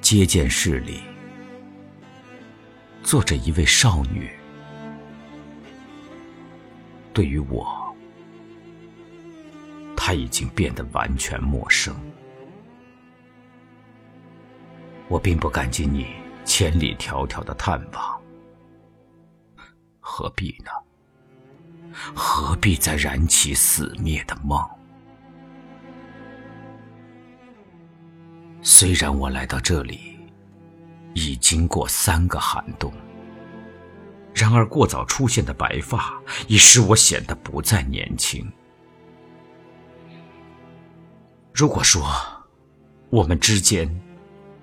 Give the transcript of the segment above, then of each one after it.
接见室里坐着一位少女，对于我，她已经变得完全陌生。我并不感激你千里迢迢的探望，何必呢？何必再燃起死灭的梦？虽然我来到这里已经过三个寒冬，然而过早出现的白发已使我显得不再年轻。如果说我们之间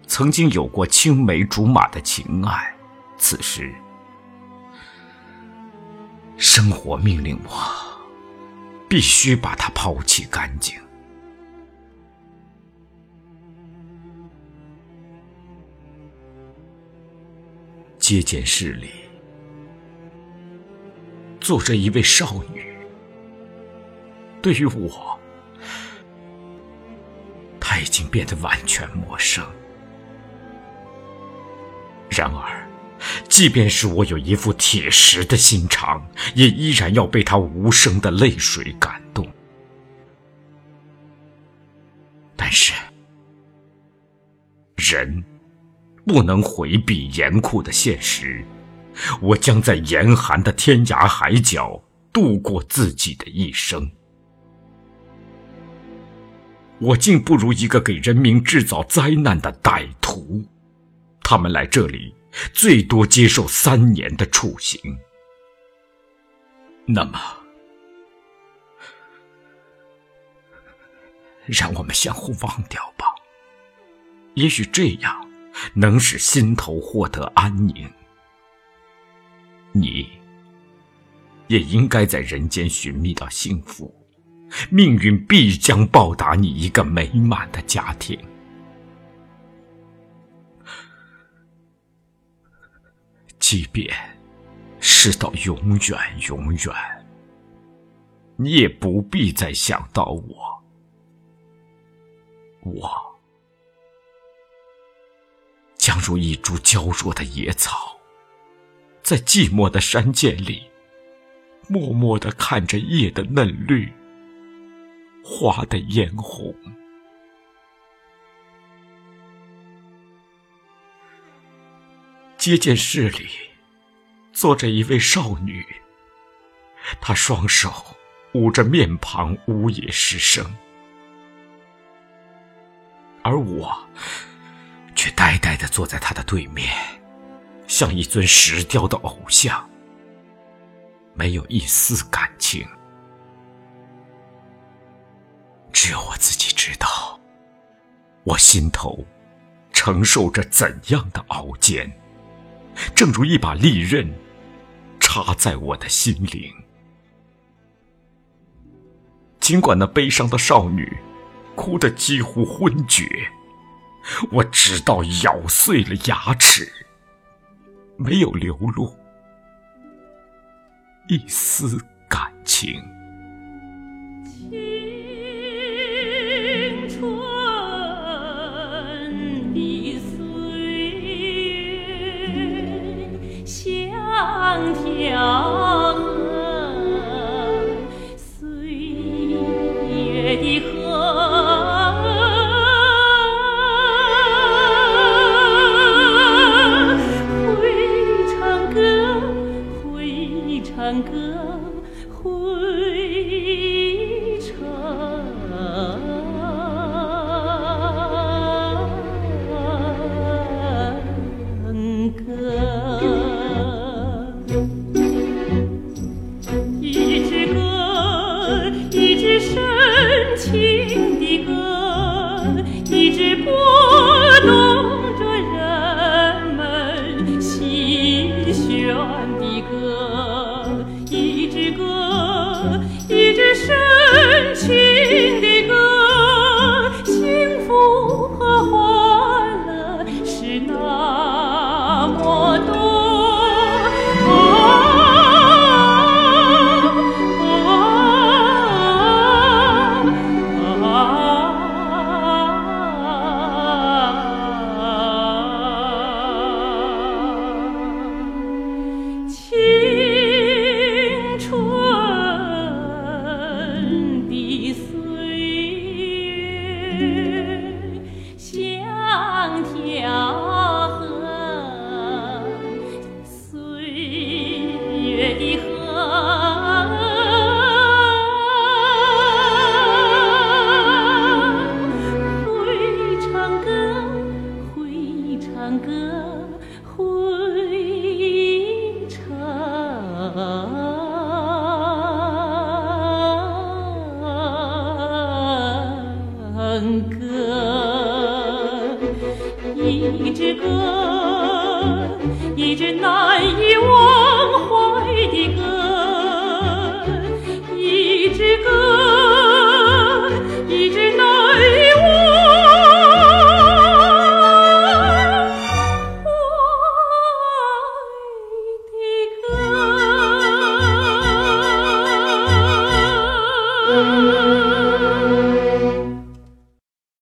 曾经有过青梅竹马的情爱，此时生活命令我必须把它抛弃干净。接见室里坐着一位少女，对于我，她已经变得完全陌生。然而，即便是我有一副铁石的心肠，也依然要被他无声的泪水感动。但是，人。不能回避严酷的现实，我将在严寒的天涯海角度过自己的一生。我竟不如一个给人民制造灾难的歹徒。他们来这里，最多接受三年的处刑。那么，让我们相互忘掉吧。也许这样。能使心头获得安宁，你也应该在人间寻觅到幸福，命运必将报答你一个美满的家庭。即便是到永远永远，你也不必再想到我，我。将如一株娇弱的野草，在寂寞的山涧里，默默的看着叶的嫩绿，花的嫣红。接见室里坐着一位少女，她双手捂着面庞，呜咽失声，而我。却呆呆的坐在他的对面，像一尊石雕的偶像，没有一丝感情。只有我自己知道，我心头承受着怎样的熬煎，正如一把利刃插在我的心灵。尽管那悲伤的少女哭得几乎昏厥。我直到咬碎了牙齿，没有流露一丝感情。苍天。情的歌一支拨动着人们心弦的歌一支歌。你我